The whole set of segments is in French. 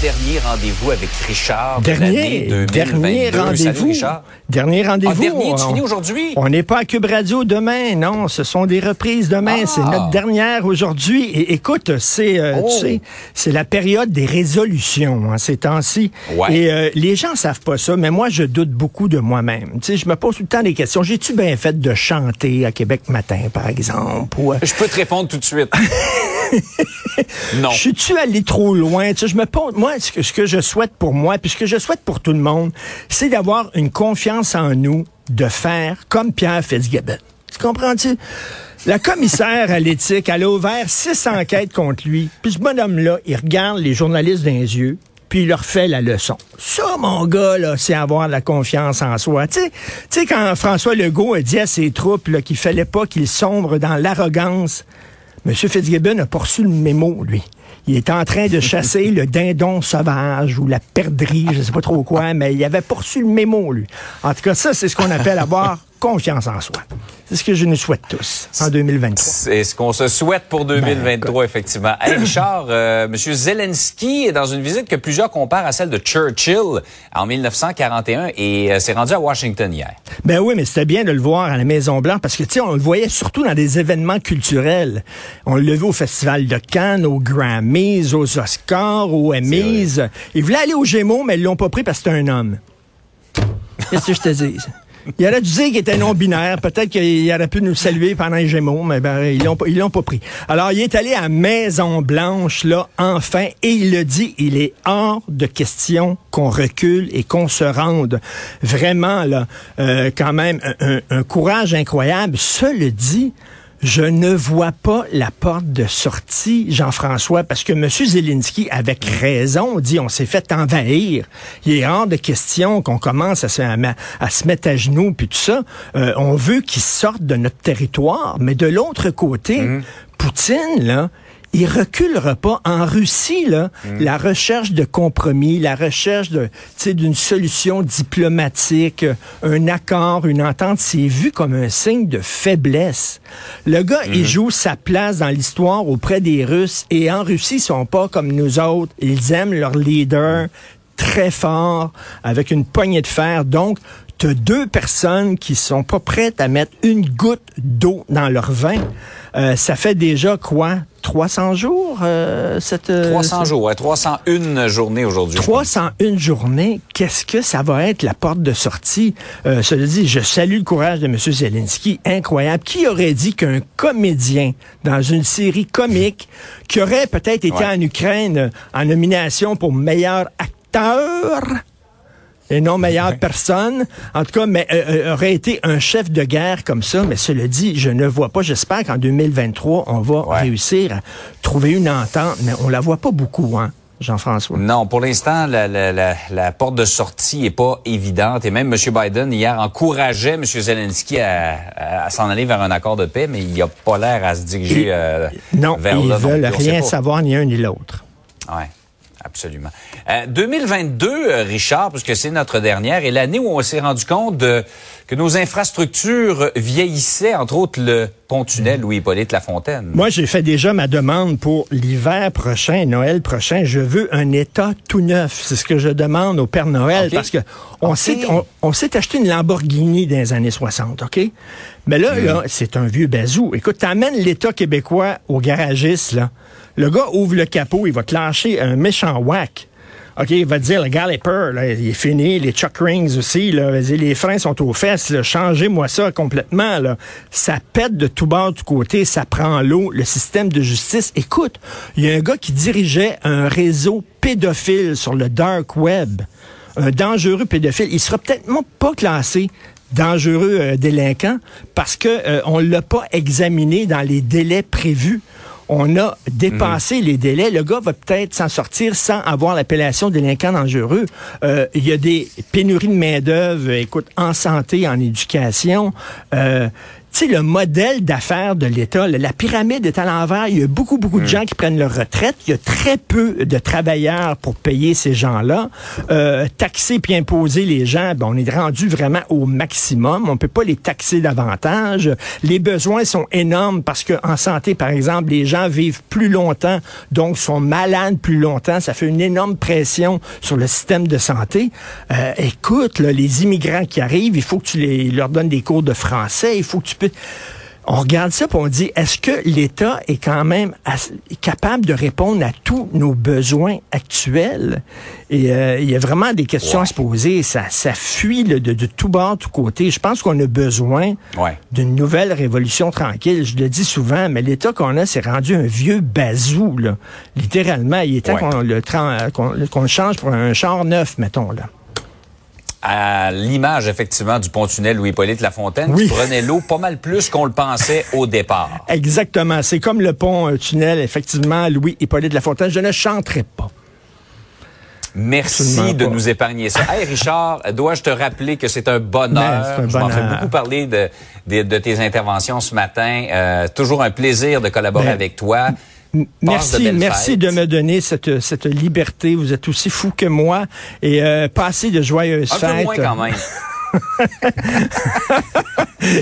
Avant-dernier rendez-vous avec Richard. de Dernier, l'année 2022. dernier rendez-vous. Dernier rendez-vous. Ah, dernier, tu On- finis aujourd'hui? On n'est pas à Cube Radio demain, non. Ce sont des reprises demain. Ah. C'est notre dernière aujourd'hui. Et écoute, c'est euh, Oh. tu sais, c'est la période des résolutions hein, ces temps-ci. Ouais. Et euh, les gens savent pas ça, mais moi je doute beaucoup de moi-même. Tu sais, je me pose tout le temps des questions. J'ai-tu bien fait de chanter à Québec matin, par exemple? Ou, euh, Je peux te répondre tout de suite. non. Je suis-tu allé trop loin? Tu sais, je me pose, moi, ce que, je souhaite pour moi, puis ce que je souhaite pour tout le monde, c'est d'avoir une confiance en nous, de faire comme Pierre Fitzgibbon. Tu comprends-tu? La commissaire à l'éthique, elle a ouvert six enquêtes contre lui. Puis ce bonhomme-là, il regarde les journalistes dans les yeux, puis il leur fait la leçon. Ça, mon gars, là, c'est avoir la confiance en soi. Tu sais, quand François Legault a dit à ses troupes qu'il fallait pas qu'ils sombrent dans l'arrogance, M. Fitzgibbon a poursu le mémo, lui. Il est en train de chasser le dindon sauvage ou la perdrix, je sais pas trop quoi, mais il avait poursu le mémo, lui. En tout cas, ça, c'est ce qu'on appelle avoir confiance en soi. C'est ce que je nous souhaite tous en 2023. C'est ce qu'on se souhaite pour 2023, effectivement. Hey, Richard, euh, M. Zelensky est dans une visite que plusieurs comparent à celle de Churchill en 1941 et euh, s'est rendu à Washington hier. Ben oui, mais c'était bien de le voir à la Maison Blanche parce que, tu sais, on le voyait surtout dans des événements culturels. On l'a vu au Festival de Cannes, aux Grammys, aux Oscars, aux Emmys. Ils voulaient aller aux Gémeaux, mais ils l'ont pas pris parce que c'était un homme. Qu'est-ce que je te dis? Il aurait dû dire qu'il était non-binaire. Peut-être qu'il aurait pu nous saluer pendant les Gémeaux, mais ben, ils l'ont l'ont pas pris. Alors, il est allé à Maison-Blanche, là, enfin, et il le dit, il est hors de question qu'on recule et qu'on se rende. Vraiment, là, euh, quand même, un, courage incroyable. Ça le dit, je ne vois pas la porte de sortie, Jean-François, parce que M. Zelensky, avec raison, dit on s'est fait envahir. Il est hors de question qu'on commence à se, à, à se mettre à genoux, puis tout ça. Euh, on veut qu'ils sortent de notre territoire, mais de l'autre côté, Poutine, là, il reculera pas. En Russie, là, la recherche de compromis, la recherche de, tu sais, d'une solution diplomatique, euh, un accord, une entente, c'est vu comme un signe de faiblesse. Le gars, il joue sa place dans l'histoire auprès des Russes et en Russie, ils sont pas comme nous autres. Ils aiment leur leader très fort, avec une poignée de fer. Donc, tu deux personnes qui sont pas prêtes à mettre une goutte d'eau dans leur vin. Euh, ça fait déjà quoi? 300 jours? euh, cette, euh, 300 jours, ouais, 301 journées aujourd'hui. 301 journées, qu'est-ce que ça va être la porte de sortie? Euh, cela dit, je salue le courage de M. Zelensky, incroyable. Qui aurait dit qu'un comédien dans une série comique, qui aurait peut-être été Ouais. en Ukraine euh, en nomination pour meilleur acteur, et non meilleure personne. En tout cas, mais euh, euh, aurait été un chef de guerre comme ça. Mais cela dit, je ne vois pas. J'espère qu'en 2023, on va Ouais. réussir à trouver une entente, mais on la voit pas beaucoup, hein, Jean-François. Non, pour l'instant, la, la- la- la porte de sortie est pas évidente. Et même M. Biden, hier, encourageait M. Zelensky à, à- à s'en aller vers un accord de paix, mais il a pas l'air à se diriger Et- euh, Non, vers ils là. non veulent. On sait rien savoir ni un ni l'autre. Oui, absolument. Euh, 2022, euh, Richard, puisque c'est notre dernière, est l'année où on s'est rendu compte de- que nos infrastructures vieillissaient, entre autres le pont-tunnel Louis-Hippolyte Lafontaine. Moi, j'ai fait déjà ma demande pour l'hiver prochain, Noël prochain. Je veux un état tout neuf. C'est ce que je demande au Père Noël parce que on s'est on, on s'est acheté une Lamborghini dans les années 60, OK? Mais là, là, c'est un vieux bazou. Écoute, t'amènes l'État québécois au garagiste, là. Le gars ouvre le capot, il va te lâcher un méchant whack. OK, va dire, le Galloper, là, il est fini, les chuck rings aussi, les freins sont aux fesses, changez-moi ça complètement. Ça pète de tout bord, du côté, ça prend l'eau, le système de justice. Écoute, il y a un gars qui dirigeait un réseau pédophile sur le dark web, un dangereux pédophile. Il sera peut-être pas classé dangereux euh, délinquant parce que euh, on l'a pas examiné dans les délais prévus. On a dépassé les délais. Le gars va peut-être s'en sortir sans avoir l'appellation délinquant dangereux. Euh, Il y a des pénuries de main-d'œuvre, écoute, en santé, en éducation. Euh, tu sais, le modèle d'affaires de l'État, la pyramide est à l'envers. Il y a beaucoup, beaucoup de Hmm. gens qui prennent leur retraite. Il y a très peu de travailleurs pour payer ces gens-là. Euh, taxer puis imposer les gens, ben, on est rendu vraiment au maximum. On peut pas les taxer davantage. Les besoins sont énormes parce que en santé, par exemple, les gens vivent plus longtemps, donc sont malades plus longtemps. Ça fait une énorme pression sur le système de santé. Euh, écoute, là, les immigrants qui arrivent, il faut que tu les, leur donnes des cours de français. Il faut que tu on regarde ça et on dit, est-ce que l'État est quand même capable de répondre à tous nos besoins actuels? Et euh, il y a vraiment des questions à se poser. Ça, ça fuit là, de, de tout bord, tout côté. Je pense qu'on a besoin Ouais. d'une nouvelle révolution tranquille. Je le dis souvent, mais l'État qu'on a, c'est rendu un vieux bazou. Là. Littéralement, il est temps Ouais. qu'on le, tran- qu'on qu'on le change pour un char neuf, mettons. là. À l'image, effectivement, du pont-tunnel Louis-Hippolyte Lafontaine, Oui. qui prenait l'eau pas mal plus qu'on le pensait au départ. Exactement. C'est comme le pont-tunnel, effectivement, Louis-Hippolyte Lafontaine. Je ne chanterai pas. Merci de nous épargner ça. Hey Richard, dois-je te rappeler que c'est un bonheur? Ben, un Je m'en fais bonheur. beaucoup parler de, de, de tes interventions ce matin. Euh, toujours un plaisir de collaborer Ben, avec toi. Passe de Merci, merci fêtes. de me donner cette, cette liberté. Vous êtes aussi fou que moi. Et euh, passez de joyeuses Un fêtes. peu moins quand même.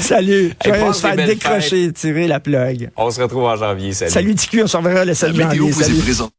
Salut. Hey, Joyeuses passe des fêtes. belles Décrocher, tirer la plug. On se retrouve en janvier. Salut, TQ. On se reverra le 7 La météo janvier. vous Salut. est.